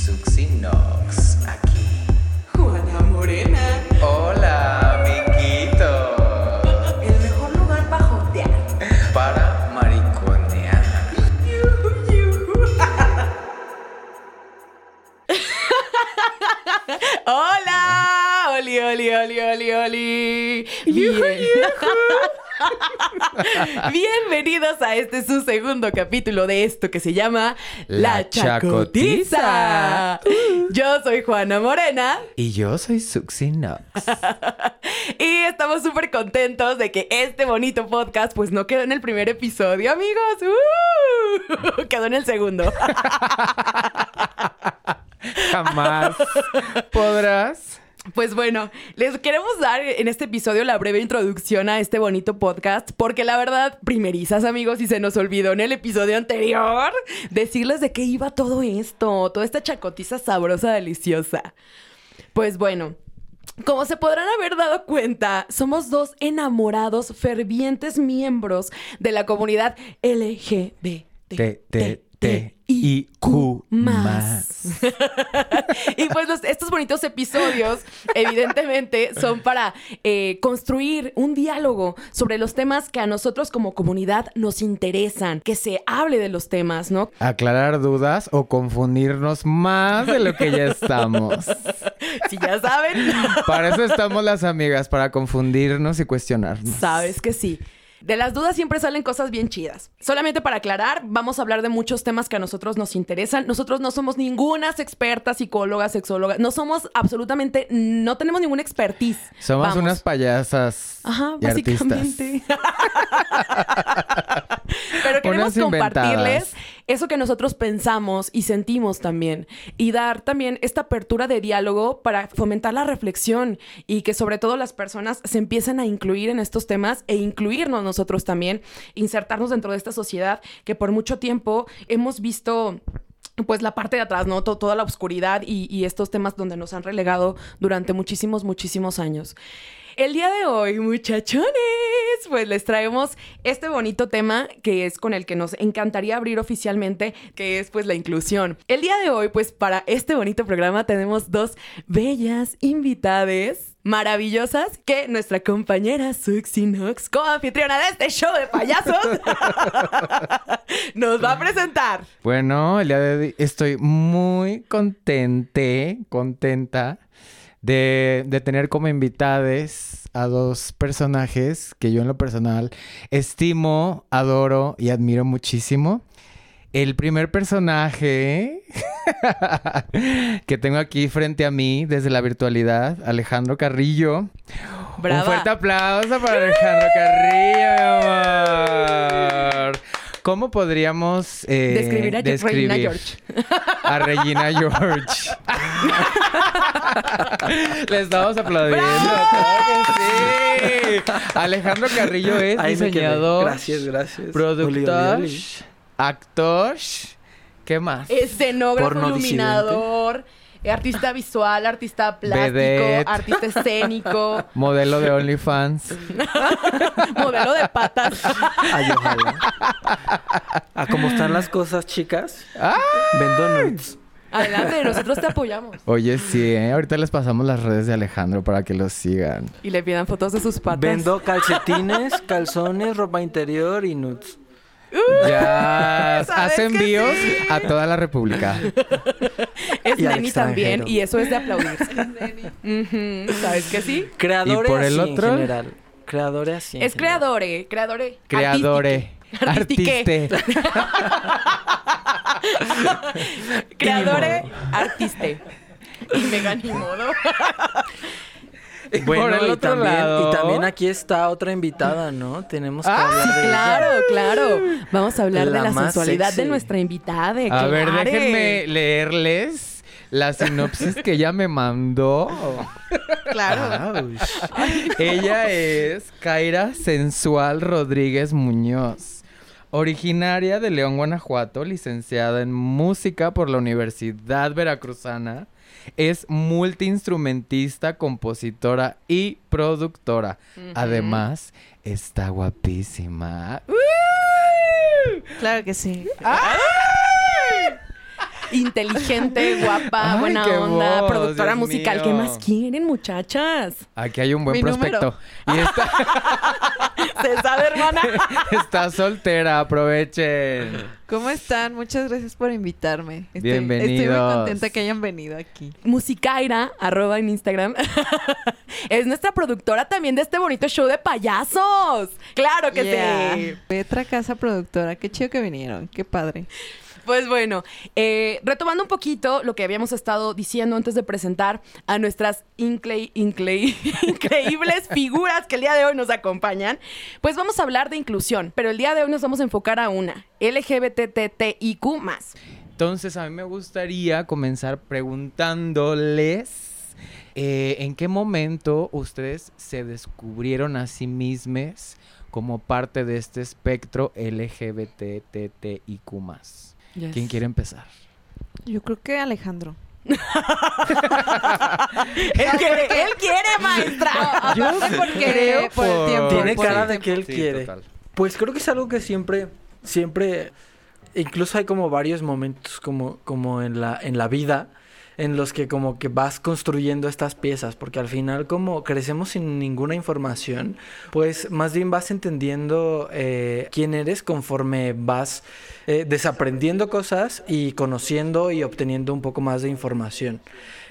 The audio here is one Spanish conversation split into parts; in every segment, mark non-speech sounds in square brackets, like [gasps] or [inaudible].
Suxinox aquí. Juana Morena. Hola, amiguito. El mejor lugar para jotear. Para mariconear. Yuhu, [laughs] yuhu. ¡Hola! ¡Oli, oli, oli, oli, oli! Bien. [laughs] Bienvenidos a este su segundo capítulo de esto que se llama La Chacotiza. [laughs] Yo soy Juana Morena Y yo soy Suxinox. [laughs] y estamos súper contentos de que este bonito podcast pues no quedó en el primer episodio, amigos. ¡Uh! Quedó en el segundo. Jamás podrás. Pues bueno, les queremos dar en este episodio la breve introducción a este bonito podcast, porque la verdad, primerizas amigos, y se nos olvidó en el episodio anterior decirles de qué iba todo esto, toda esta chacotiza sabrosa, deliciosa. Pues bueno. Como se podrán haber dado cuenta, somos dos enamorados, fervientes miembros de la comunidad LGBT. T, I, Q, más. [laughs] y pues los- estos bonitos episodios, evidentemente, son para eh, construir un diálogo sobre los temas que a nosotros como comunidad nos interesan, que se hable de los temas, ¿no? Aclarar dudas o confundirnos más de lo que ya estamos. [laughs] Si ya saben, Para eso estamos las amigas, para confundirnos y cuestionarnos. sabes que sí. De las dudas siempre salen cosas bien chidas. Solamente para aclarar, vamos a hablar de muchos temas que a nosotros nos interesan. Nosotros no somos ningunas expertas, psicólogas, sexólogas. No somos absolutamente, no tenemos ninguna expertise. Somos Vamos. unas payasas Ajá, y artistas. básicamente. [laughs] Pero queremos Unas inventadas. Eso que nosotros pensamos y sentimos también. Y dar también esta apertura de diálogo para fomentar la reflexión y que sobre todo las personas se empiecen a incluir en estos temas e incluirnos nosotros también, insertarnos dentro de esta sociedad que por mucho tiempo hemos visto pues la parte de atrás, ¿no? To- toda la oscuridad y, y estos temas donde nos han relegado durante muchísimos, muchísimos años. El día de hoy, muchachones, pues les traemos este bonito tema que es con el que nos encantaría abrir oficialmente, que es pues la inclusión. El día de hoy, pues para este bonito programa tenemos dos bellas invitades maravillosas que nuestra compañera Suxinox, co-anfitriona de este show de payasos, [laughs] nos va a presentar. Bueno, el día de hoy estoy muy contente, contenta de, de tener como invitades a dos personajes que yo en lo personal estimo, adoro y admiro muchísimo. El primer personaje [laughs] que tengo aquí frente a mí desde la virtualidad, Alejandro Carrillo. Brava. Un fuerte aplauso para Alejandro Carrillo, mi amor. ¿Cómo podríamos eh, Describir a Regina George. a Regina George? Le estamos aplaudiendo. que sí. Alejandro Carrillo es Ahí diseñador, Gracias, gracias. productor, Oli, oli, oli. actor. ¿Qué más? Escenógrafo, iluminador, artista [laughs] visual, artista plástico, Vedette. artista escénico, [laughs] Modelo de OnlyFans. [laughs] modelo de patas. Ay, ojalá. A cómo están las cosas, chicas. ¡Ah! Vendo nudes. Adelante, nosotros te apoyamos. Oye, sí, ¿eh? ahorita les pasamos las redes de Alejandro para que los sigan. Y le pidan fotos de sus patas. Vendo calcetines, calzones, ropa interior y nudes. Ya [laughs] ¿sabes hace envíos sí? a toda la República. Es Y neni también, y eso es de aplaudirse. [laughs] Ujú, ¿Sabes que sí? Creadores por el así otro? en general. Creadores así Es general. creadore, creadore. Creadore. Artistique. Artiste. [laughs] Creadore, artiste. Y mega ni modo. [laughs] Bueno, Por el y, otro también, lado- y también aquí está otra invitada, ¿no? Tenemos que Ah, hablar de ella. Claro, claro. Vamos a hablar de La sensualidad sexy. de nuestra invitada. A ver, déjenme leerles la sinopsis que ella me mandó. [laughs] Claro. Ella es Kaira Sensual Rodríguez Muñoz. Originaria de León, Guanajuato, licenciada en música por la Universidad Veracruzana, es multiinstrumentista, compositora y productora. Además, está guapísima. ¡Uh! Claro que sí. Inteligente, [laughs] guapa, Ay, buena onda, voz, productora Dios musical. ¿Qué más quieren, muchachas? Aquí hay un buen Mi prospecto. Y está, [laughs] ¿Se sabe, hermana? [laughs] está soltera, aprovechen. ¿Cómo están? Muchas gracias por invitarme. Estoy, Estoy Bienvenidos. muy contenta que hayan venido aquí. Musicaira, arroba en Instagram, es nuestra productora también de este bonito show de payasos. ¡Claro que Yeah. sí! Petra Casa Productora, qué chido que vinieron, qué padre. Pues bueno, eh, retomando un poquito lo que habíamos estado diciendo antes de presentar a nuestras incre- incre- [laughs] increíbles figuras que el día de hoy nos acompañan, pues vamos a hablar de inclusión, pero el día de hoy nos vamos a enfocar a una, LGBTTIQ+. Entonces, a mí me gustaría comenzar preguntándoles eh, en qué momento ustedes se descubrieron a sí mismos como parte de este espectro LGBTTIQ+. ¿Quién quiere empezar? Yo creo que Alejandro. [laughs] Él quiere, él quiere, maestra. Yo porque por el tiempo. Tiene por el cara de tiempo. que él Sí, quiere. total. Pues creo que es algo que siempre, siempre, incluso hay como varios momentos como, como en la, en la vida en los que como que vas construyendo estas piezas, porque al final como crecemos sin ninguna información, pues más bien vas entendiendo eh, quién eres conforme vas eh, desaprendiendo cosas y conociendo y obteniendo un poco más de información.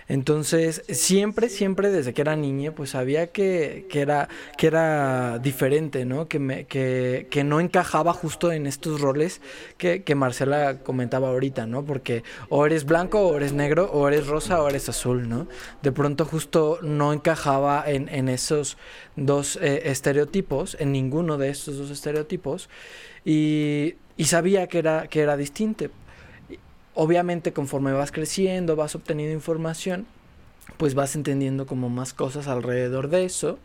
Entonces, siempre, siempre desde que era niña, pues sabía que, que era, que era diferente, ¿no? Que, me, que, que no encajaba justo en estos roles que, que Marcela comentaba ahorita, ¿no? Porque o eres blanco, o eres negro, o eres rosa, o eres azul, ¿no? De pronto justo no encajaba en, en esos dos eh, estereotipos, en ninguno de estos dos estereotipos, y, y sabía que era, que era distinto obviamente conforme vas creciendo, vas obteniendo información, pues vas entendiendo como más cosas alrededor de eso.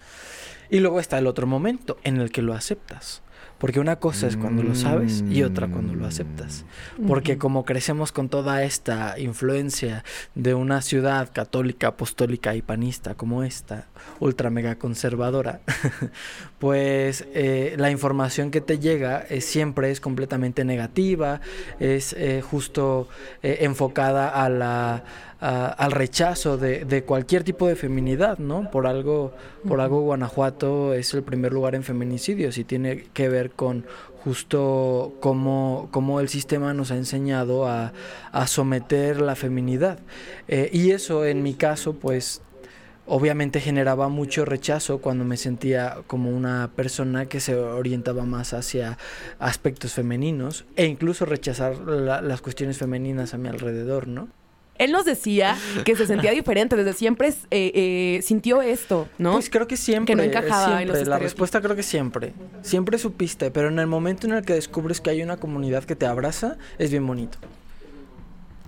Y luego está el otro momento en el que lo aceptas. Porque una cosa es cuando lo sabes y otra cuando lo aceptas. Porque como crecemos con toda esta influencia de una ciudad católica, apostólica y panista como esta, ultra mega conservadora, [laughs] pues eh, la información que te llega eh, siempre es completamente negativa, es eh, justo enfocada a la, a- al rechazo de, de cualquier tipo de feminidad, ¿no? Por algo, por algo Guanajuato es el primer lugar en feminicidios y tiene que ver con justo cómo, cómo el sistema nos ha enseñado a, a someter la feminidad. Eh, y eso en mi caso, pues obviamente generaba mucho rechazo cuando me sentía como una persona que se orientaba más hacia aspectos femeninos e incluso rechazar la- las cuestiones femeninas a mi alrededor, ¿no? Él nos decía que se sentía [laughs] diferente, desde siempre eh, eh, sintió esto, ¿no? Pues creo que siempre. Que no encajaba en los. La respuesta creo que siempre. Siempre supiste, pero en el momento en el que descubres que hay una comunidad que te abraza, es bien bonito.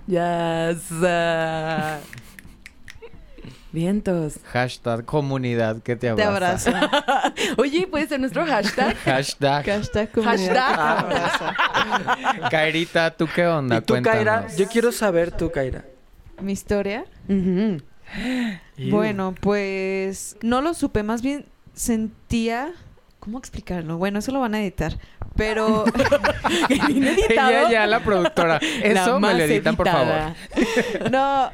Ya sa- Vientos. Hashtag comunidad que te Te abraza. abrazo. [laughs] Oye, ¿puede ser nuestro hashtag? [laughs] Hashtag. Hashtag comunidad Hashtag. que te abraza. Kairita, ¿tú qué onda? y tú, Kaira, Cuéntanos. yo quiero saber tú, Kaira. Mi historia. [gasps] Bueno, pues no lo supe, más bien sentía... ¿Cómo explicarlo? Bueno, eso lo van a editar. Pero. [laughs] [laughs] Ella ya, la productora. [laughs] La Eso me lo editan, por favor. no,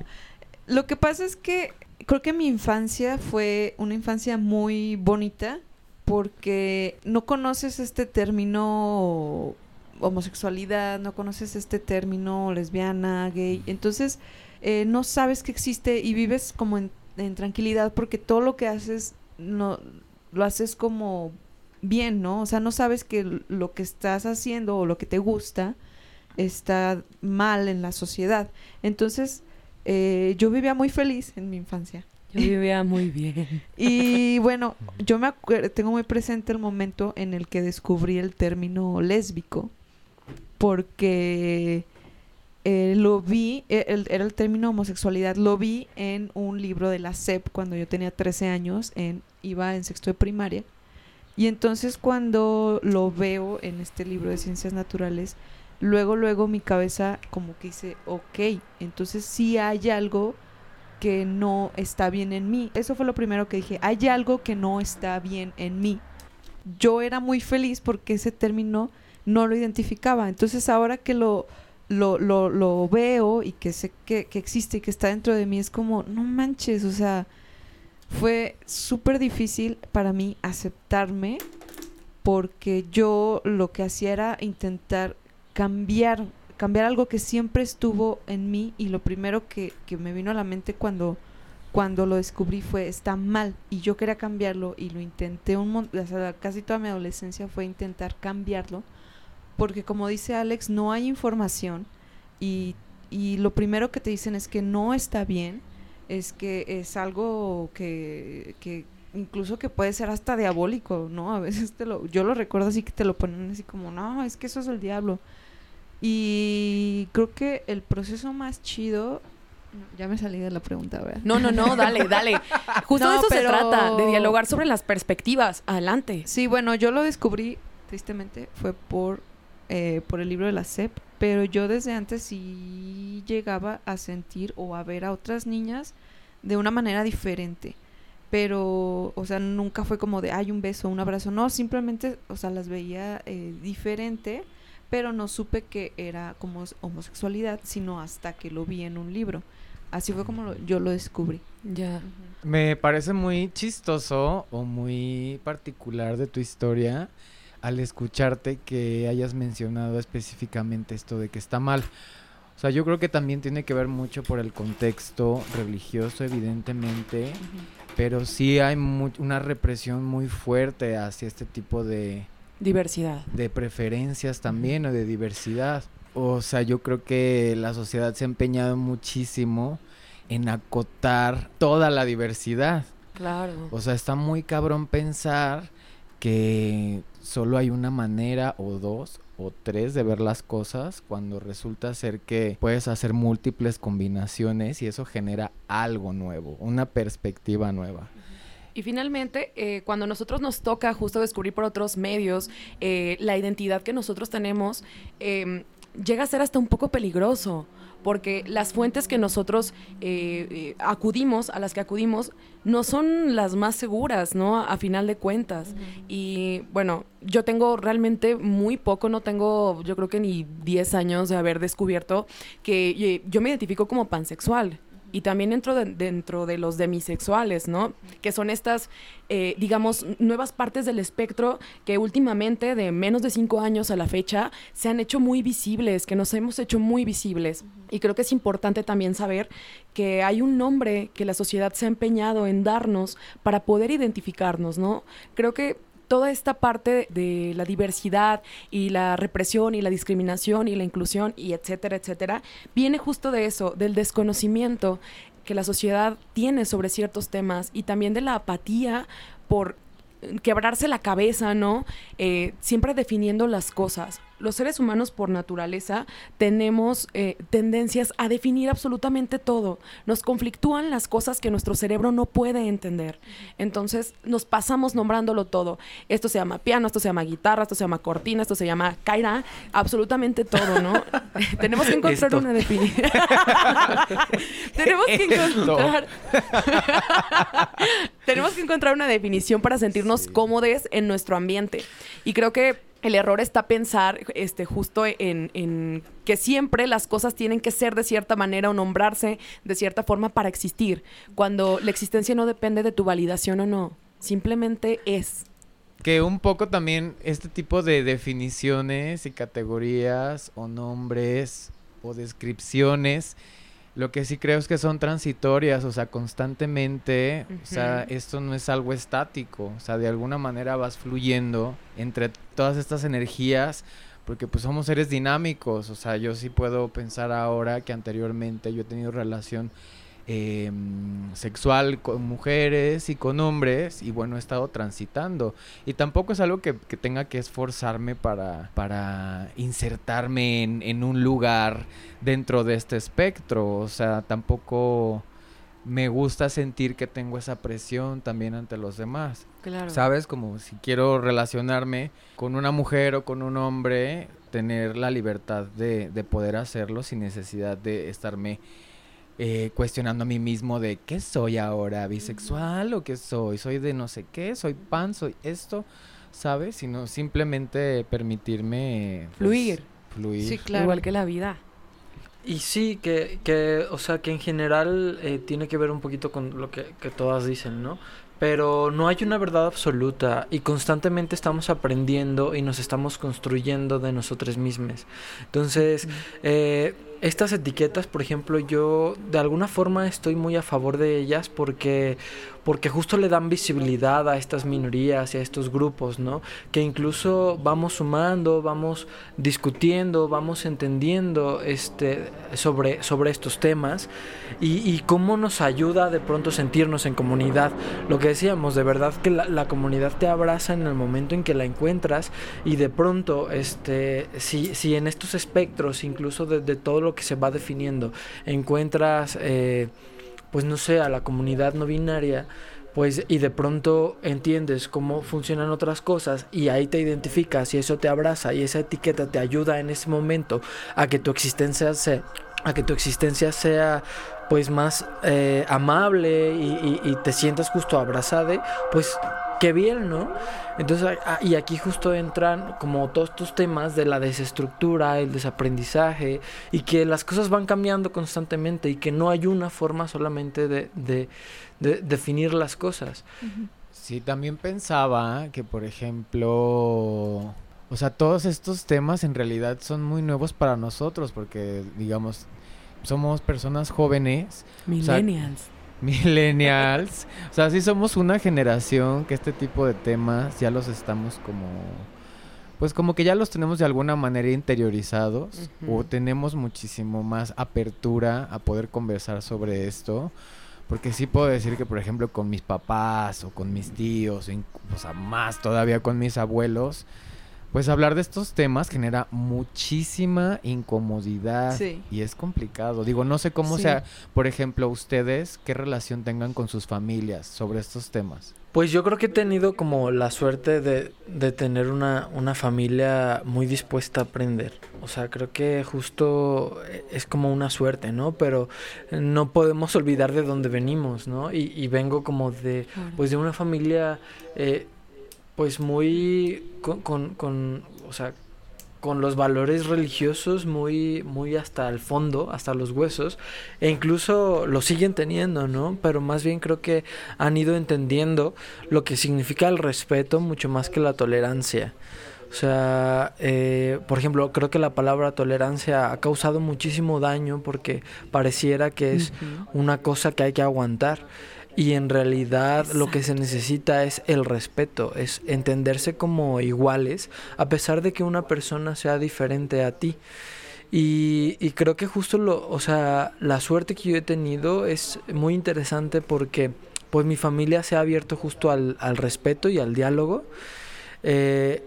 lo que pasa es que creo que mi infancia fue una infancia muy bonita porque no conoces este término homosexualidad, no conoces este término lesbiana, gay, entonces eh, no sabes que existe y vives como en, en tranquilidad porque todo lo que haces no lo haces como bien, ¿no? O sea, no sabes que lo que estás haciendo o lo que te gusta está mal en la sociedad. Entonces, eh, yo vivía muy feliz en mi infancia. Yo vivía muy bien. [laughs] Y [laughs] bueno, yo me tengo muy presente el momento en el que descubrí el término lésbico, porque eh, lo vi, eh, era el término homosexualidad, lo vi en un libro de la SEP cuando yo tenía 13 años, iba en sexto de primaria. Y entonces cuando lo veo en este libro de ciencias naturales, luego, luego mi cabeza como que dice, ok, entonces sí hay algo que no está bien en mí. Eso fue lo primero que dije, hay algo que no está bien en mí. Yo era muy feliz porque ese término no lo identificaba. Entonces ahora que lo, lo, lo, lo veo y que sé que, que existe y que está dentro de mí, es como, no manches, o sea, fue súper difícil para mí aceptarme porque yo lo que hacía era intentar cambiar, cambiar algo que siempre estuvo en mí y lo primero que, que me vino a la mente cuando, cuando lo descubrí fue está mal y yo quería cambiarlo y lo intenté un montón, o sea, casi toda mi adolescencia fue intentar cambiarlo porque como dice Alex, no hay información y, y lo primero que te dicen es que no está bien, es que es algo que, que incluso que puede ser hasta diabólico, ¿no? A veces te lo, yo lo recuerdo así que te lo ponen así como, no, es que eso es el diablo. Y creo que el proceso más chido, ya me salí de la pregunta, ¿verdad? No, no, no, dale, dale. [laughs] Justo de No, eso se trata, de dialogar sobre las perspectivas. Adelante. Sí, bueno, yo lo descubrí, tristemente, fue por, eh, por el libro de la SEP, pero yo desde antes sí llegaba a sentir o a ver a otras niñas de una manera diferente. Pero, o sea, nunca fue como de, hay un beso, un abrazo. No, simplemente, o sea, las veía eh, diferente, pero no supe que era como homosexualidad, sino hasta que lo vi en un libro. Así fue como lo- yo lo descubrí. Ya. Me parece muy chistoso o muy particular de tu historia al escucharte que hayas mencionado específicamente esto de que está mal. O sea, yo creo que también tiene que ver mucho por el contexto religioso, evidentemente, pero sí hay una represión muy fuerte hacia este tipo de, Diversidad. de preferencias también o de diversidad. O sea, yo creo que la sociedad se ha empeñado muchísimo en acotar toda la diversidad. Claro. O sea, está muy cabrón pensar que solo hay una manera o dos o tres de ver las cosas cuando resulta ser que puedes hacer múltiples combinaciones y eso genera algo nuevo, una perspectiva nueva. Y finalmente, eh, cuando nosotros nos toca justo descubrir por otros medios eh, la identidad que nosotros tenemos, eh, llega a ser hasta un poco peligroso, porque las fuentes que nosotros eh, eh, acudimos, a las que acudimos, no son las más seguras, ¿no? A final de cuentas. Y bueno, yo tengo realmente muy poco, no tengo, yo creo que ni 10 años de haber descubierto que eh, yo me identifico como pansexual. Y también dentro de, dentro de los demisexuales, ¿no? Que son estas, eh, digamos, nuevas partes del espectro que últimamente, de menos de cinco años a la fecha, se han hecho muy visibles, que nos hemos hecho muy visibles. Y creo que es importante también saber que hay un nombre que la sociedad se ha empeñado en darnos para poder identificarnos, ¿no? Creo que toda esta parte de la diversidad y la represión y la discriminación y la inclusión y etcétera, etcétera, viene justo de eso, del desconocimiento que la sociedad tiene sobre ciertos temas y también de la apatía por quebrarse la cabeza, ¿no? Eh, siempre definiendo las cosas. Los seres humanos por naturaleza tenemos eh, tendencias a definir absolutamente todo. Nos conflictúan las cosas que nuestro cerebro no puede entender. Entonces nos pasamos nombrándolo todo. Esto se llama piano, esto se llama guitarra, esto se llama cortina, esto se llama kaira, absolutamente todo, ¿no? [laughs] Tenemos que encontrar Esto. una definición. [laughs] Tenemos que encontrar [laughs] tenemos que encontrar una definición para sentirnos cómodos en nuestro ambiente. Y creo que el error está pensar este, justo en, en que siempre las cosas tienen que ser de cierta manera o nombrarse de cierta forma para existir, cuando la existencia no depende de tu validación o no, simplemente es. Que un poco también este tipo de definiciones y categorías o nombres o descripciones, lo que sí creo es que son transitorias, o sea, constantemente, o sea, esto no es algo estático, o sea, de alguna manera vas fluyendo entre todas estas energías, porque pues somos seres dinámicos, o sea, yo sí puedo pensar ahora que anteriormente yo he tenido relación eh, sexual con mujeres y con hombres y bueno, he estado transitando. Y tampoco es algo que, que tenga que esforzarme para, para insertarme en, en un lugar dentro de este espectro. O sea, tampoco me gusta sentir que tengo esa presión también ante los demás. Claro. ¿Sabes? Como si quiero relacionarme con una mujer o con un hombre, tener la libertad de, de poder hacerlo sin necesidad de estarme eh, cuestionando a mí mismo de qué soy ahora, bisexual o qué soy, soy de no sé qué, soy pan, soy esto, ¿sabes? Sino simplemente permitirme pues, Fluir. Fluir. Sí, claro. Igual que la vida. y sí, que, que, o sea, que en general eh, tiene que ver un poquito con lo que, que todas dicen, ¿no? Pero no hay una verdad absoluta y constantemente estamos aprendiendo y nos estamos construyendo de nosotros mismos. Entonces, eh, estas etiquetas, por ejemplo, yo de alguna forma estoy muy a favor de ellas porque, porque justo le dan visibilidad a estas minorías y a estos grupos, ¿no? Que incluso vamos sumando, vamos discutiendo, vamos entendiendo este, sobre, sobre estos temas y, cómo nos ayuda de pronto sentirnos en comunidad. Lo que decíamos, de verdad que la, la comunidad te abraza en el momento en que la encuentras y de pronto, este, si, si en estos espectros, incluso de, de todo lo que se va definiendo, encuentras, eh, pues no sé, a la comunidad no binaria, pues y de pronto entiendes cómo funcionan otras cosas y ahí te identificas y eso te abraza y esa etiqueta te ayuda en ese momento a que tu existencia sea a que tu existencia sea pues más eh, amable y, y, y, te sientas justo abrazada, pues qué bien, ¿no? Entonces, y aquí justo entran como todos estos temas de la desestructura, el desaprendizaje, y que las cosas van cambiando constantemente y que no hay una forma solamente de, de, de definir las cosas. Sí, también pensaba que, por ejemplo, o sea, todos estos temas en realidad son muy nuevos para nosotros, porque, digamos, somos personas jóvenes. Millennials. O sea, millennials. O sea, sí somos una generación que este tipo de temas ya los estamos como... Pues como que ya los tenemos de alguna manera interiorizados uh -huh. o tenemos muchísimo más apertura a poder conversar sobre esto. Porque sí puedo decir que, por ejemplo, con mis papás o con mis tíos, o sea, más todavía con mis abuelos, pues hablar de estos temas genera muchísima incomodidad sí. y es complicado. Digo, no sé cómo Sí. sea, por ejemplo, ustedes, qué relación tengan con sus familias sobre estos temas. Pues yo creo que he tenido como la suerte de, de tener una, una familia muy dispuesta a aprender. O sea, creo que justo es como una suerte, ¿no? Pero no podemos olvidar de dónde venimos, ¿no? Y, y vengo como de, pues de una familia, eh, pues muy, con, con, con, o sea, con los valores religiosos muy, muy hasta el fondo, hasta los huesos, e incluso lo siguen teniendo, ¿no? Pero más bien creo que han ido entendiendo lo que significa el respeto mucho más que la tolerancia. O sea, eh, por ejemplo, creo que la palabra tolerancia ha causado muchísimo daño porque pareciera que es una cosa que hay que aguantar. Y en realidad lo que se necesita es el respeto, es entenderse como iguales, a pesar de que una persona sea diferente a ti. Y, y creo que justo lo, o sea, la suerte que yo he tenido es muy interesante porque pues mi familia se ha abierto justo al, al respeto y al diálogo. Eh,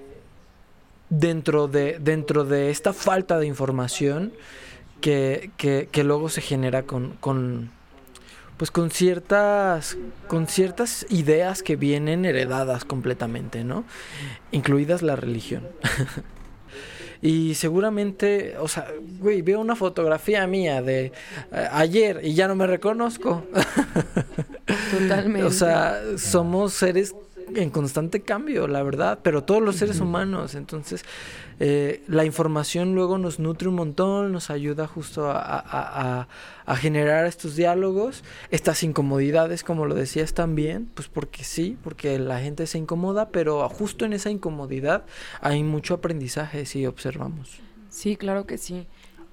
dentro de, dentro de esta falta de información que, que, que luego se genera con, con, pues con ciertas con ciertas ideas que vienen heredadas completamente, ¿no? Incluidas la religión. [laughs] y seguramente, o sea, güey, veo una fotografía mía de eh, ayer y ya no me reconozco. [laughs] Totalmente. o sea, somos seres en constante cambio, la verdad, pero todos los seres humanos. Entonces, eh, la información luego nos nutre un montón, nos ayuda justo a, a- a- a generar estos diálogos, estas incomodidades, como lo decías también, pues porque sí, porque la gente se incomoda, pero justo en esa incomodidad hay mucho aprendizaje si observamos. Sí, claro que sí.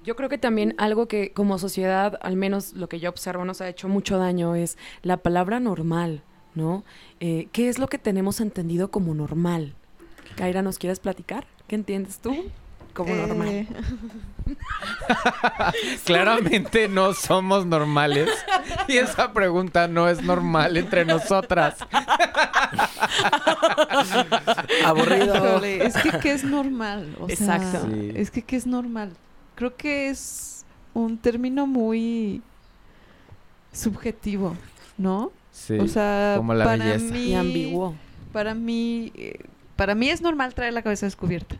Yo creo que también algo que como sociedad, al menos lo que yo observo, nos ha hecho mucho daño es la palabra normal, ¿no? Eh, ¿Qué es lo que tenemos entendido como normal? Kaira, ¿nos quieres platicar? ¿Qué entiendes tú como normal? Eh, [laughs] Claramente no somos normales y esa pregunta no es normal entre nosotras. [laughs] Aburrido. es que ¿qué es normal? O sea, Exacto. Sí. es que ¿qué es normal? Creo que es un término muy subjetivo, ¿no? Sí. o sea, como la para belleza. mí Y ambiguo. para mí eh, Para mí es normal traer la cabeza descubierta.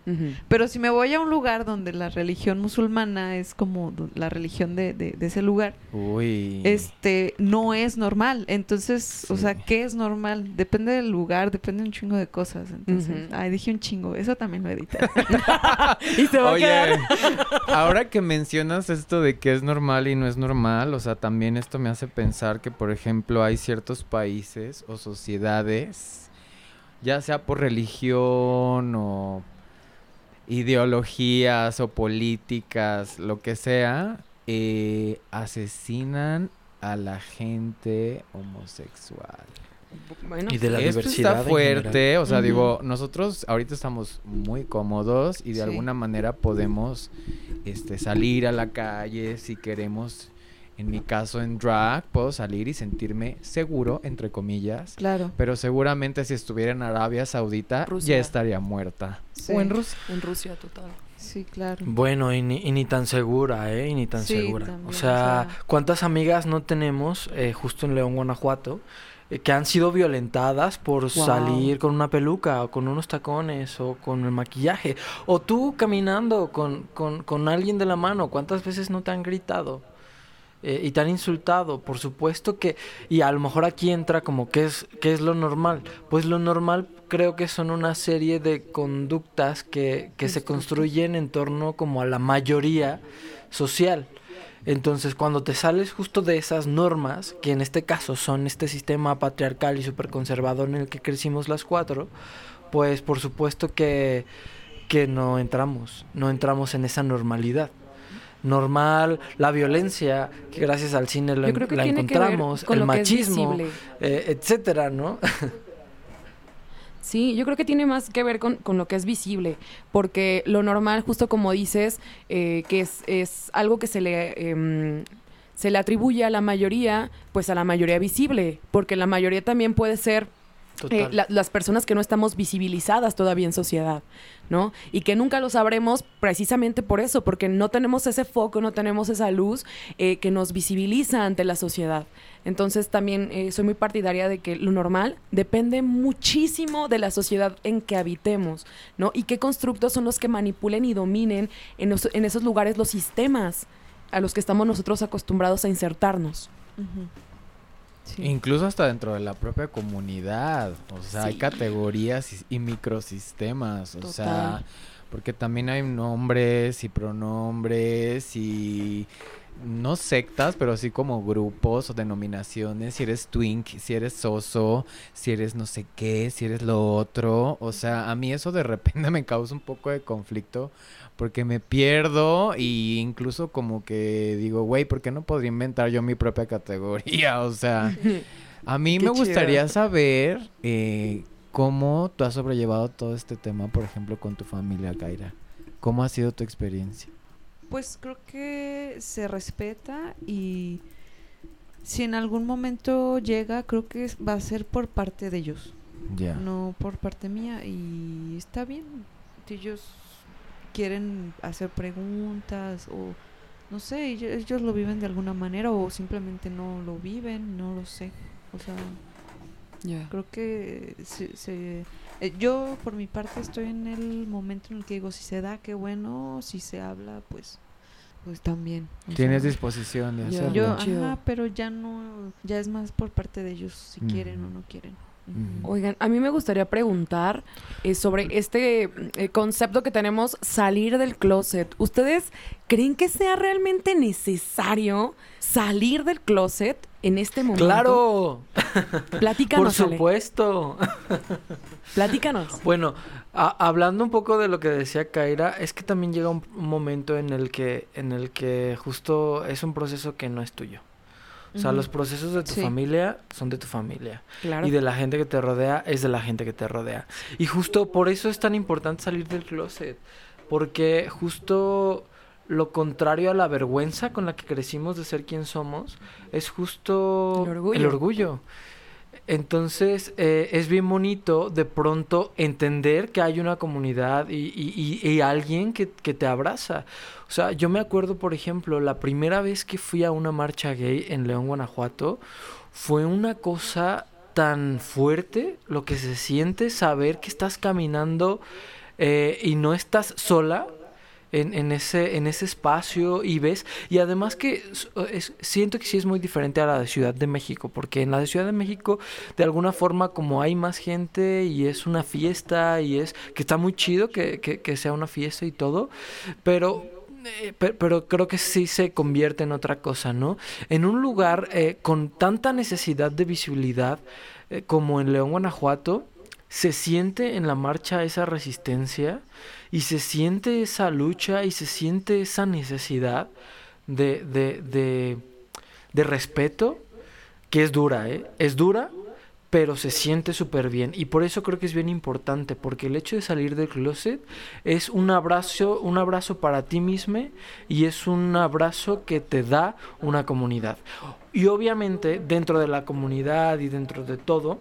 Pero si me voy a un lugar donde la religión musulmana es como la religión de, de- de ese lugar, Uy. este no es normal. Entonces, o sea, ¿qué es normal? Depende del lugar, depende de un chingo de cosas. Entonces, Ujú. ay, dije un chingo. Eso también lo edité. [laughs] Y se va a Oye, quedar. [laughs] ahora que mencionas esto de que es normal y no es normal, o sea, también esto me hace pensar que, por ejemplo, hay ciertos países o sociedades, ya sea por religión o ideologías o políticas, lo que sea, eh, asesinan a la gente homosexual. Bueno, Y de la Esto diversidad. está fuerte, o sea, digo, nosotros ahorita estamos muy cómodos y de Sí. alguna manera podemos este salir a la calle si queremos. En mi caso en drag puedo salir y sentirme seguro entre comillas, claro. pero seguramente si estuviera en Arabia Saudita Rusia. ya estaría muerta. Sí. O en Rusia. en Rusia, total. Sí, claro. Bueno, y ni, y ni tan segura, ¿eh? Y ni tan Sí, segura. también, o o sea, sea- ¿cuántas amigas no tenemos eh, justo en León, Guanajuato, eh, que han sido violentadas por salir con una peluca o con unos tacones o con el maquillaje? O tú caminando con, con, con alguien de la mano, ¿cuántas veces no te han gritado? Eh, y te han insultado, por supuesto que, y a lo mejor aquí entra como qué es, qué es lo normal. Pues lo normal creo que son una serie de conductas que, que se construyen en torno como a la mayoría social. Entonces, cuando te sales justo de esas normas, que en este caso son este sistema patriarcal y superconservador en el que crecimos las cuatro, pues por supuesto que, que no entramos, no entramos en esa normalidad. Normal, la violencia, que gracias al cine la, encontramos, con el machismo, eh, etcétera, ¿no? Sí, yo creo que tiene más que ver con, con lo que es visible, porque lo normal, justo como dices, eh, que es, es algo que se le, em, se le atribuye a la mayoría, pues a la mayoría visible, porque la mayoría también puede ser eh, la- las personas que no estamos visibilizadas todavía en sociedad, ¿no? Y que nunca lo sabremos precisamente por eso, porque no tenemos ese foco, no tenemos esa luz eh, que nos visibiliza ante la sociedad. Entonces también eh, soy muy partidaria de que lo normal depende muchísimo de la sociedad en que habitemos, ¿no? Y qué constructos son los que manipulen y dominen en, os- en esos lugares los sistemas a los que estamos nosotros acostumbrados a insertarnos. Ujú. Sí. Incluso hasta dentro de la propia comunidad. O sea, hay categorías y, y microsistemas. O sea, porque también hay nombres y pronombres y no sectas, pero sí como grupos o denominaciones. Si eres twink, si eres soso, si eres no sé qué, si eres lo otro. O sea, a mí eso de repente [laughs] me causa un poco de conflicto porque me pierdo y incluso como que digo, güey, ¿por qué no podría inventar yo mi propia categoría? [laughs] O sea, a mí [laughs] me gustaría chido. saber eh, cómo tú has sobrellevado todo este tema, por ejemplo, con tu familia, Kaira. ¿Cómo ha sido tu experiencia? Pues creo que se respeta y si en algún momento llega, creo que va a ser por parte de ellos, Ya. no por parte mía y está bien. Si ellos quieren hacer preguntas o no sé, ellos, ellos lo viven de alguna manera o simplemente no lo viven, no lo sé. O sea, creo que se, se- eh, yo por mi parte estoy en el momento en el que digo si se da qué bueno si se habla pues pues también Tienes sea, disposición de Ya. hacerlo. yo ajá pero ya no ya es más por parte de ellos si quieren o no quieren Oigan, a mí me gustaría preguntar eh, sobre este eh, concepto que tenemos, salir del closet. ¿Ustedes creen que sea realmente necesario salir del closet en este momento? ¡Claro! [laughs] Platícanos, Por supuesto. Platícanos. Bueno, hablando un poco de lo que decía Kaira, es que también llega un, un momento en el que en el que justo es un proceso que no es tuyo. O sea, los procesos de tu Sí. familia son de tu familia. Claro. Y de la gente que te rodea es de la gente que te rodea. Y justo por eso es tan importante salir del closet. Porque justo lo contrario a la vergüenza con la que crecimos de ser quien somos es justo El orgullo. el orgullo. Entonces eh, es bien bonito de pronto entender que hay una comunidad y, alguien que, que te abraza. O sea, yo me acuerdo, por ejemplo, la primera vez que fui a una marcha gay en León, Guanajuato, fue una cosa tan fuerte lo que se siente saber que estás caminando eh, y no estás sola en, ese, en ese espacio y ves, y además que siento que sí es muy diferente a la de Ciudad de México, porque en la de Ciudad de México de alguna forma como hay más gente y es una fiesta y es que está muy chido que, que- sea una fiesta y todo, pero... eh, pe- pero creo que sí se convierte en otra cosa, ¿no? En un lugar eh, con tanta necesidad de visibilidad eh, como en León, Guanajuato, se siente en la marcha esa resistencia y se siente esa lucha y se siente esa necesidad de, de, de, respeto que es dura, ¿eh? Es dura, pero se siente súper bien. Y por eso creo que es bien importante, porque el hecho de salir del closet es un abrazo, un abrazo para ti mismo y es un abrazo que te da una comunidad. Y obviamente dentro de la comunidad y dentro de todo,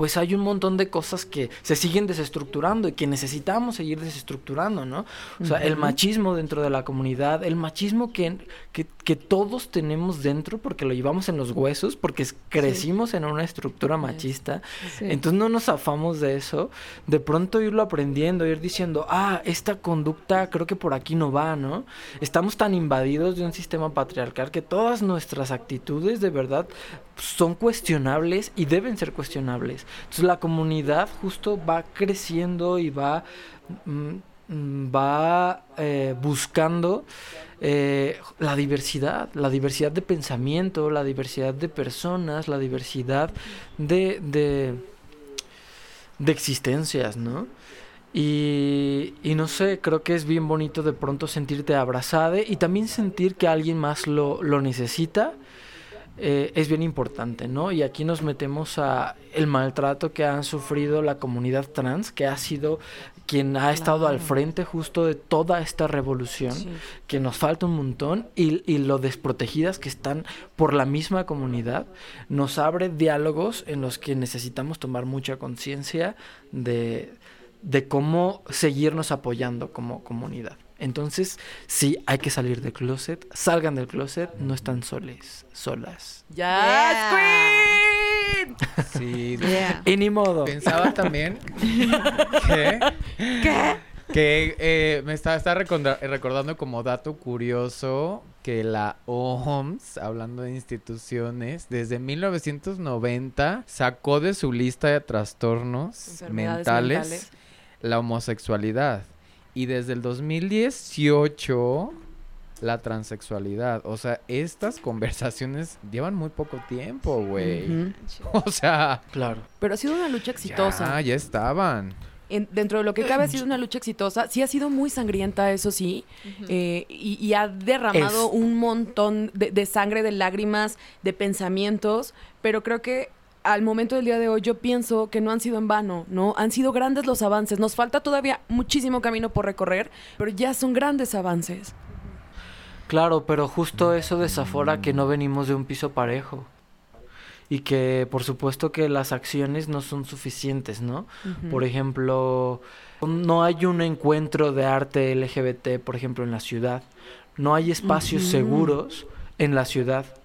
pues hay un montón de cosas que se siguen desestructurando y que necesitamos seguir desestructurando, ¿no? O sea, el machismo dentro de la comunidad, el machismo que, que, que todos tenemos dentro porque lo llevamos en los huesos, porque crecimos en una estructura machista, entonces no nos zafamos de eso, de pronto irlo aprendiendo, ir diciendo, ah, esta conducta creo que por aquí no va, ¿no? Estamos tan invadidos de un sistema patriarcal que todas nuestras actitudes de verdad son cuestionables y deben ser cuestionables. Entonces la comunidad justo va creciendo y va, mm, mm, va eh, buscando eh, la diversidad, la diversidad de pensamiento, la diversidad de personas, la diversidad de, de, de existencias, ¿no? Y, y no sé, creo que es bien bonito de pronto sentirte abrazada y también sentir que alguien más lo, lo necesita. Eh, es bien importante, ¿no? Y aquí nos metemos a el maltrato que han sufrido la comunidad trans, que ha sido quien ha estado al frente justo de toda esta revolución, Sí. que nos falta un montón, y, y lo desprotegidas que están por la misma comunidad, nos abre diálogos en los que necesitamos tomar mucha conciencia de, de cómo seguirnos apoyando como comunidad. Entonces, sí, hay que salir del closet, salgan del closet, no están soles, solas. ¡Ya, Queen! Sí. [laughs] Yeah. Y ni modo. Pensaba también [laughs] que... Que eh, me está, está recordando como dato curioso que la OMS, hablando de instituciones, desde 1990 sacó de su lista de trastornos mentales. la homosexualidad. Y desde el 2018 la transexualidad. O sea, estas conversaciones llevan muy poco tiempo, güey. O sea, Claro. Pero ha sido una lucha exitosa. ya, ya estaban. En- dentro de lo que cabe ha sido una lucha exitosa. Sí ha sido muy sangrienta, eso sí. eh, y, y ha derramado Es- un montón de, de sangre, de lágrimas, de pensamientos. Pero creo que al momento del día de hoy yo pienso que no han sido en vano, ¿no? Han sido grandes los avances. Nos falta todavía muchísimo camino por recorrer, pero ya son grandes avances. Claro, pero justo eso desafora que no venimos de un piso parejo. Y que por supuesto que las acciones no son suficientes, ¿no? Por ejemplo, no hay un encuentro de arte LGBT, por ejemplo, en la ciudad. No hay espacios seguros en la ciudad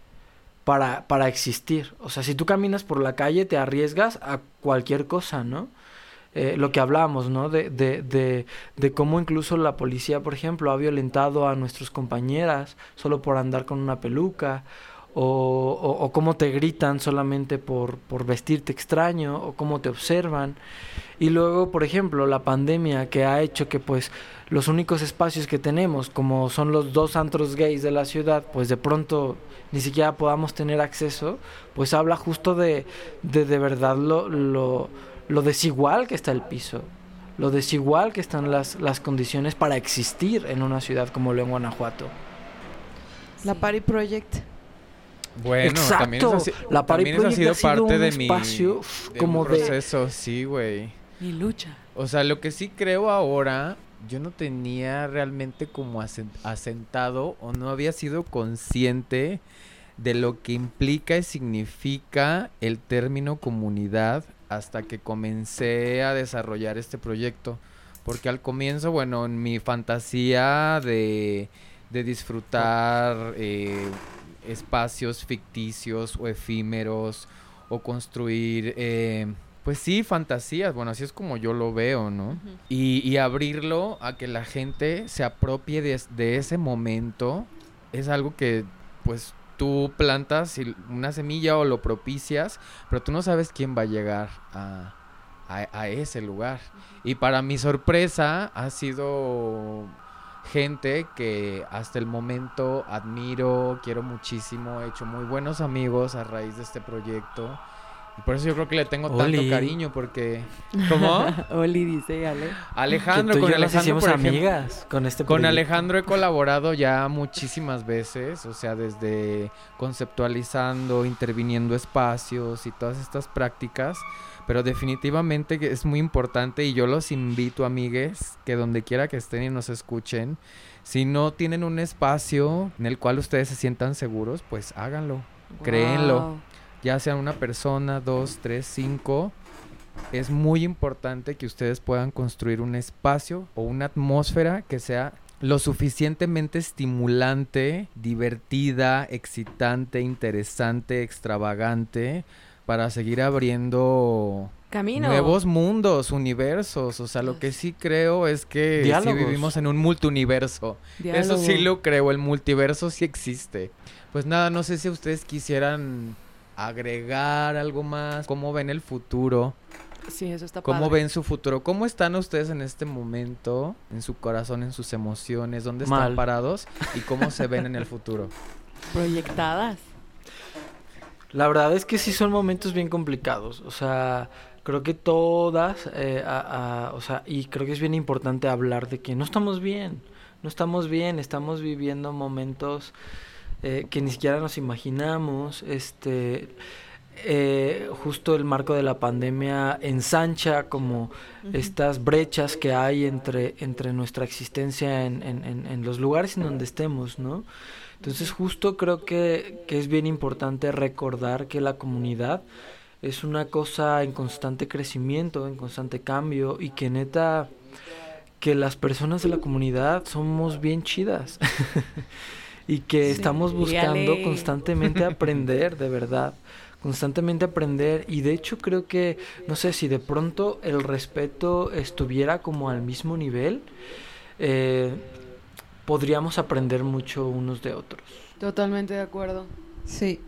para, para existir. O sea, si tú caminas por la calle te arriesgas a cualquier cosa, ¿no? Eh, lo que hablábamos, ¿no? De, de, de, de cómo incluso la policía, por ejemplo, ha violentado a nuestras compañeras solo por andar con una peluca. O, o, o cómo te gritan solamente por, por vestirte extraño, o cómo te observan. Y luego, por ejemplo, la pandemia que ha hecho que pues los únicos espacios que tenemos, como son los dos antros gays de la ciudad, pues de pronto ni siquiera podamos tener acceso, pues habla justo de de, de verdad lo, lo, lo desigual que está el piso, lo desigual que están las, las condiciones para existir en una ciudad como León, Guanajuato. La Party Project. Bueno, Exacto. también eso, La también eso ha sido ha sido parte un de mi espacio, de como de- proceso, sí, güey. Mi lucha. O sea, lo que sí creo ahora, yo no tenía realmente como asen- asentado o no había sido consciente de lo que implica y significa el término comunidad hasta que comencé a desarrollar este proyecto. Porque al comienzo, bueno, en mi fantasía de, de disfrutar eh, espacios ficticios o efímeros o construir, eh, pues sí, fantasías. Bueno, así es como yo lo veo, ¿no? y, y abrirlo a que la gente se apropie de, es- de ese momento es algo que, pues, tú plantas una semilla o lo propicias, pero tú no sabes quién va a llegar a, a- a ese lugar. Y para mi sorpresa ha sido gente que hasta el momento admiro, quiero muchísimo, he hecho muy buenos amigos a raíz de este proyecto. Y por eso yo creo que le tengo tanto cariño porque... [laughs] ¿Cómo? Oli dice, Ale. Alejandro, que tú y con yo nos Alejandro, hicimos por ejemplo, amigas con este con proyecto. Alejandro he [laughs] colaborado ya muchísimas veces, o sea, desde conceptualizando, interviniendo espacios y todas estas prácticas, pero definitivamente que es muy importante y yo los invito, amigues, que donde quiera que estén y nos escuchen, si no tienen un espacio en el cual ustedes se sientan seguros, pues háganlo, créenlo, ya sea una persona, dos, tres, cinco. Es muy importante que ustedes puedan construir un espacio o una atmósfera que sea lo suficientemente estimulante, divertida, excitante, interesante, extravagante para seguir abriendo Camino. nuevos mundos, universos. O sea, lo que sí creo es que sí Diálogos. vivimos en un multiuniverso. Eso sí lo creo, el multiverso sí existe. Pues nada, no sé si ustedes quisieran agregar algo más, cómo ven el futuro, Sí, eso está cómo padre. ven su futuro, cómo están ustedes en este momento, en su corazón, en sus emociones, dónde están parados y cómo se ven en el futuro. [laughs] Proyectadas. La verdad es que sí son momentos bien complicados. O sea, creo que todas, eh, a- a- o sea, y creo que es bien importante hablar de que no estamos bien. No estamos bien, estamos viviendo momentos eh, que ni siquiera nos imaginamos. Este, eh, justo el marco de la pandemia ensancha como estas brechas que hay entre, entre nuestra existencia en, en- en- en los lugares en donde estemos, ¿no? Entonces justo creo que, que es bien importante recordar que la comunidad es una cosa en constante crecimiento, en constante cambio y que neta que las personas de la comunidad somos bien chidas. [laughs] Y que Sí. estamos buscando constantemente [laughs] aprender, de verdad. Constantemente aprender. Y de hecho creo que no sé si de pronto el respeto estuviera como al mismo nivel eh, podríamos aprender mucho unos de otros Totalmente de acuerdo. Sí.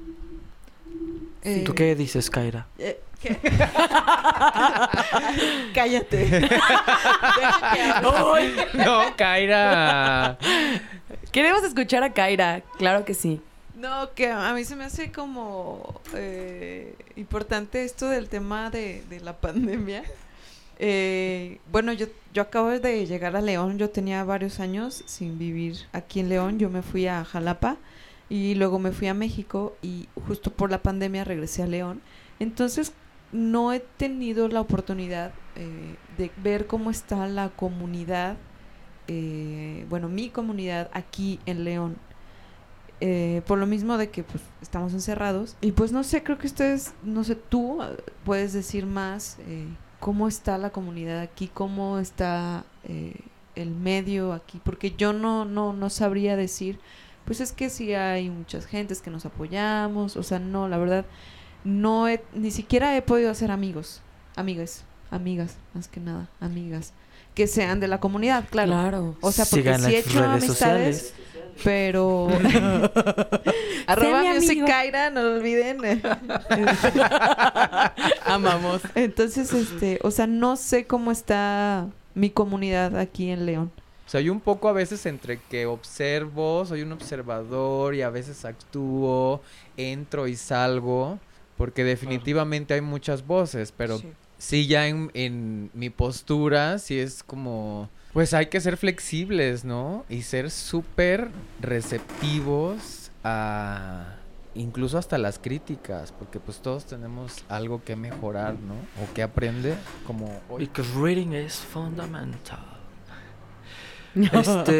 ¿Tú Eh, qué dices, Kaira? eh, ¿qué? [laughs] Cállate. No, Kaira. Queremos escuchar a Kaira, claro que sí. No, que a mí se me hace como eh, importante esto del tema de, de la pandemia. Eh, bueno, yo, yo acabo de llegar a León, yo tenía varios años sin vivir aquí en León, yo me fui a Jalapa y luego me fui a México y justo por la pandemia regresé a León. Entonces no he tenido la oportunidad eh, de ver cómo está la comunidad, eh, bueno, mi comunidad aquí en León eh, por lo mismo de que pues estamos encerrados y pues no sé creo que ustedes no sé tú eh, puedes decir más eh, cómo está la comunidad aquí cómo está eh, el medio aquí porque yo no no no sabría decir pues es que sí hay muchas gentes que nos apoyamos o sea no la verdad no he, ni siquiera he podido hacer amigos amigas amigas más que nada amigas que sean de la comunidad claro Claro. o sea porque Sigan sí he hecho amistades sociales. Pero [laughs] arroba mi Music amigo. Kaira, no lo olviden. [laughs] Amamos. Entonces, este, o sea, no sé cómo está mi comunidad aquí en León. Soy un poco a veces entre que observo, soy un observador y a veces actúo, entro y salgo, porque definitivamente hay muchas voces, pero sí, ya en, en mi postura, sí es como, pues hay que ser flexibles, ¿no? Y ser súper receptivos a incluso hasta las críticas, porque pues todos tenemos algo que mejorar, ¿no? O que aprender, como hoy. Because reading is fundamental. [laughs] Este,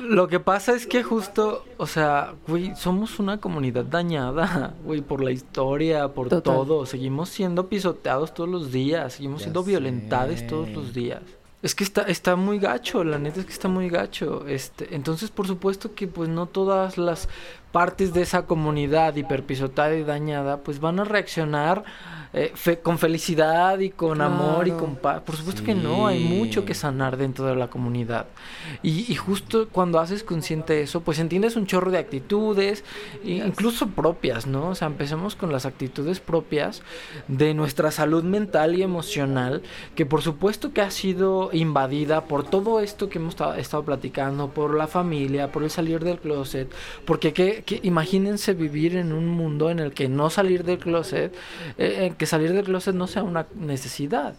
lo que pasa es que justo, o sea, güey, somos una comunidad dañada, güey, por la historia, por Total. todo. Seguimos siendo pisoteados todos los días, seguimos Ya siendo violentados todos los días. Es que está, está muy gacho, la neta es que está muy gacho. Este, entonces, por supuesto que pues no todas las partes de esa comunidad hiperpisotada y dañada, pues van a reaccionar eh, fe- con felicidad y con amor y con paz. Por supuesto que no, hay mucho que sanar dentro de la comunidad. Y, y justo cuando haces consciente eso, pues entiendes un chorro de actitudes, incluso propias, ¿no? O sea, empecemos con las actitudes propias de nuestra salud mental y emocional, que por supuesto que ha sido invadida por todo esto que hemos ta- estado platicando, por la familia, por el salir del closet, porque que, que- imagínense vivir en un mundo en el que no salir del closet, eh, en que salir del closet no sea una necesidad.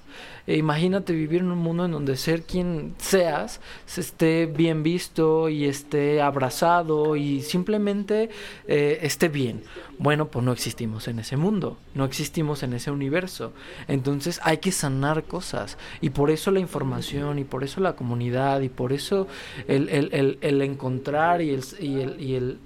E imagínate vivir en un mundo en donde ser quien seas se esté bien visto y esté abrazado y simplemente eh, esté bien. Bueno, pues no existimos en ese mundo, no existimos en ese universo. Entonces hay que sanar cosas y por eso la información y por eso la comunidad y por eso el, el- el- el encontrar y el, y el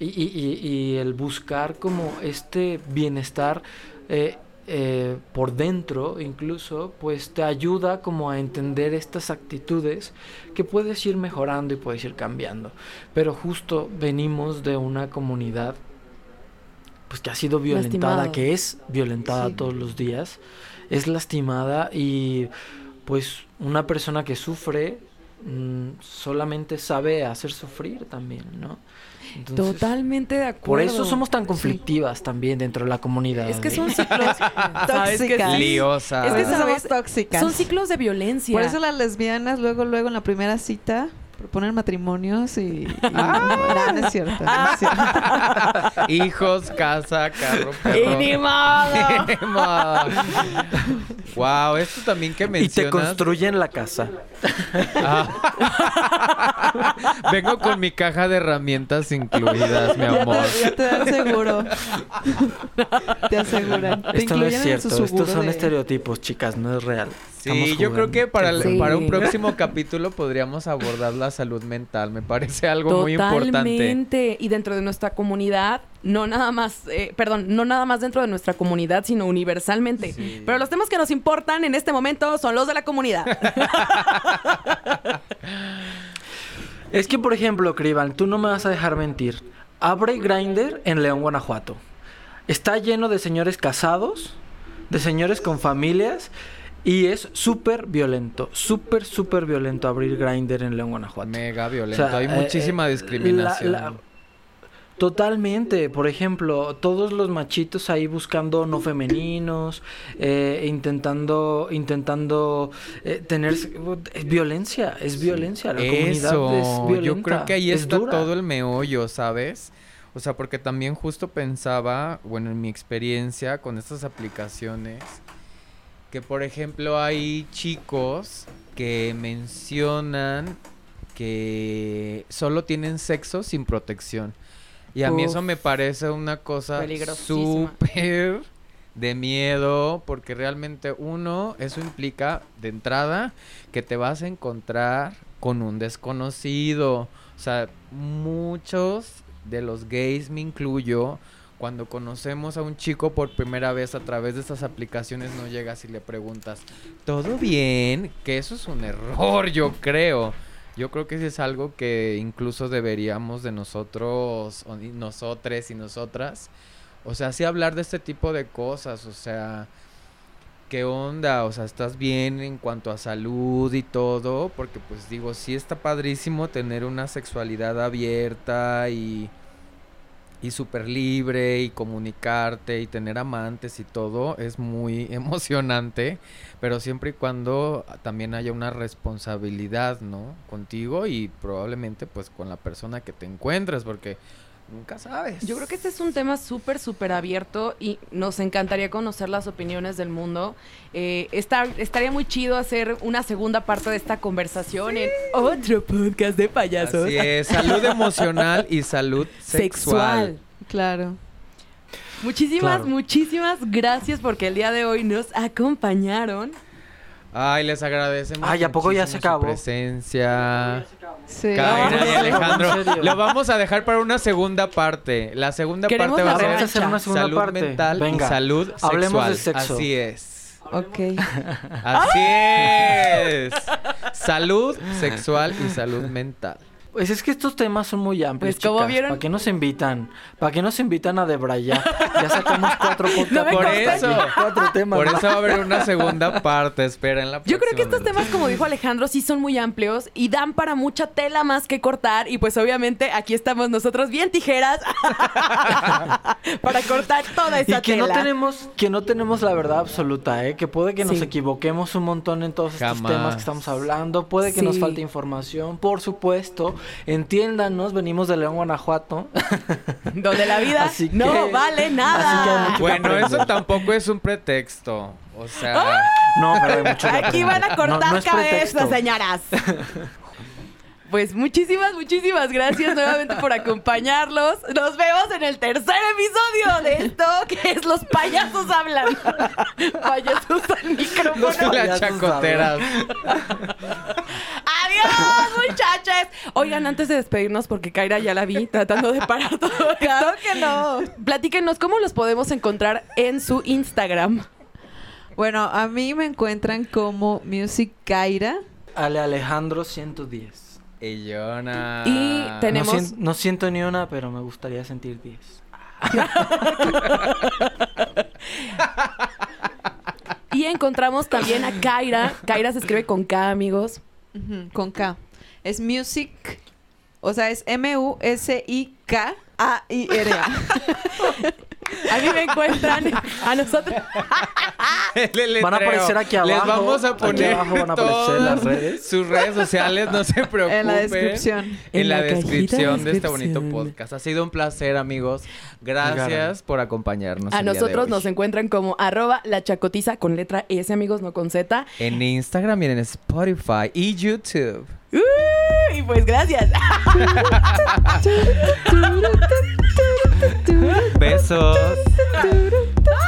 y, y- y- y el buscar como este bienestar eh, eh, por dentro incluso pues te ayuda como a entender estas actitudes que puedes ir mejorando y puedes ir cambiando. Pero justo venimos de una comunidad pues que ha sido violentada que es violentada Sí. todos los días es lastimada y pues una persona que sufre mm, solamente sabe hacer sufrir también no Entonces, Totalmente de acuerdo. por eso somos tan conflictivas también dentro de la comunidad. Es que son [laughs] ciclos. [laughs] ¿sabes que Tóxicas. Liosa. Es que sabes, somos tóxicas. Son ciclos de violencia. Por eso las lesbianas luego, luego en la primera cita proponen matrimonios y... y- Ah. [laughs] No, no es cierto. no es cierto. [laughs] Hijos, casa, carro, ¡Y perro. ni modo! [laughs] Ni modo. wow, esto también que y te mencionas. construyen la casa. Ah. Vengo con mi caja de herramientas incluidas, mi amor. Ya te dan seguro. te aseguran. Te Esto no es cierto. Estos son de- estereotipos, chicas. No es real. Sí, yo creo que para, el- Sí. para un próximo [laughs] capítulo podríamos abordar la salud mental. Me parece algo muy importante. Totalmente. Y dentro de nuestra comunidad, no nada más, eh, perdón, no nada más dentro de nuestra comunidad, sino universalmente. Sí. Pero los temas que nos importan en este momento son los de la comunidad. [laughs] Es que, por ejemplo, Criban, tú no me vas a dejar mentir. Abre Grinder en León, Guanajuato. Está lleno de señores casados, de señores con familias. Y es súper violento, súper, súper violento abrir Grinder en León, Guanajuato. Mega violento. O sea, Hay eh, muchísima eh, discriminación. la- la- Totalmente, por ejemplo, todos los machitos ahí buscando no femeninos, eh, intentando, intentando eh, tener es violencia, es violencia, la comunidad es violenta, yo creo que ahí es está dura. todo el meollo, ¿sabes? O sea, porque también justo pensaba, bueno, en mi experiencia con estas aplicaciones, que por ejemplo hay chicos que mencionan que solo tienen sexo sin protección. Y a mí eso me parece una cosa súper de miedo, porque realmente uno, eso implica de entrada que te vas a encontrar con un desconocido. O sea, muchos de los gays, me incluyo, cuando conocemos a un chico por primera vez a través de estas aplicaciones no llegas y le preguntas, ¿todo bien? Que eso es un error, yo creo. Yo creo que sí es algo que incluso deberíamos de nosotros, o nosotres y nosotras, o sea, sí hablar de este tipo de cosas, o sea, ¿qué onda? O sea, ¿estás bien en cuanto a salud y todo? Porque pues digo, sí está padrísimo tener una sexualidad abierta y y súper libre y comunicarte y tener amantes y todo es muy [laughs] emocionante, pero siempre y cuando también haya una responsabilidad, ¿no? Contigo y probablemente pues con la persona que te encuentres, porque nunca sabes. Yo creo que este es un tema súper, súper abierto y nos encantaría conocer las opiniones del mundo. Eh, estaría muy chido hacer una segunda parte de esta conversación en otro podcast de payasos. Así es, salud [laughs] emocional y salud sexual. Sexual. Claro. Muchísimas, Claro. muchísimas gracias porque el día de hoy nos acompañaron. Ay, les agradecemos. Ay, ¿a poco ya se muchísimo su acabó? presencia. Sí. Kaira y No, [laughs] Alejandro. Lo vamos a dejar para una segunda parte. La segunda Queremos parte va a ser hacer una segunda salud parte. mental Venga, y salud sexual. hablemos de sexo. Así es. Ok. Así [laughs] es. Salud sexual y salud mental. Pues es que estos temas son muy amplios. Pues, como vieron- ¿Para qué nos invitan? ¿Para qué nos invitan a debrayar? Ya sacamos [laughs] cuatro podcasts. No Por eso. Cuatro temas. Por más. eso va a haber una segunda parte. Esperen la Yo creo que estos temas, como dijo Alejandro, sí son muy amplios y dan para mucha tela más que cortar. Y pues obviamente aquí estamos nosotros bien tijeras [laughs] para cortar toda Y esa que no tela. tenemos, que no tenemos la verdad absoluta, ¿eh? Que puede que nos Sí. equivoquemos un montón en todos estos temas que estamos hablando, puede que nos falte información, por supuesto. Entiéndanos, venimos de León, Guanajuato. [laughs] Donde la vida Así no que- vale así que hay nada. mucho- Bueno, eso tampoco es un pretexto. O sea, [laughs] No, pero hay mucho Aquí van a cortar No- cabezas, señoras. [laughs] Pues muchísimas, muchísimas gracias nuevamente por acompañarlos. Nos vemos en el tercer episodio de esto, que es Los payasos hablan. payasos al micrófono. Los las chacoteras. Oigan, antes de despedirnos, porque Kaira ya la vi tratando de parar todo esto. [laughs] Claro que no. Platíquenos cómo los podemos encontrar en su Instagram. Bueno, a mí me encuentran como Music Kaira. Ale Alejandro 110. Y. Y tenemos- No, sien- no siento ni una, pero me gustaría sentir 10. [laughs] Y encontramos también a Kaira. Kaira se escribe con K, amigos. Con K. Es Music. O sea, es M-U-S-I-K-A-I-R-A. [laughs] A mí me encuentran a nosotros. Letreo. Van a aparecer aquí Les abajo. vamos a Aquí poner abajo van a aparecer todas las redes. Sus redes sociales, no se preocupen. en la descripción. En, En la, la cajita de descripción de este bonito podcast. Ha sido un placer, amigos. Gracias por acompañarnos. A el día de nosotros hoy. nos encuentran como arroba la chacotiza con letra S, amigos, no con Z. En Instagram y en Spotify y YouTube. Uh, y pues gracias. [laughs] Besos. Nossa.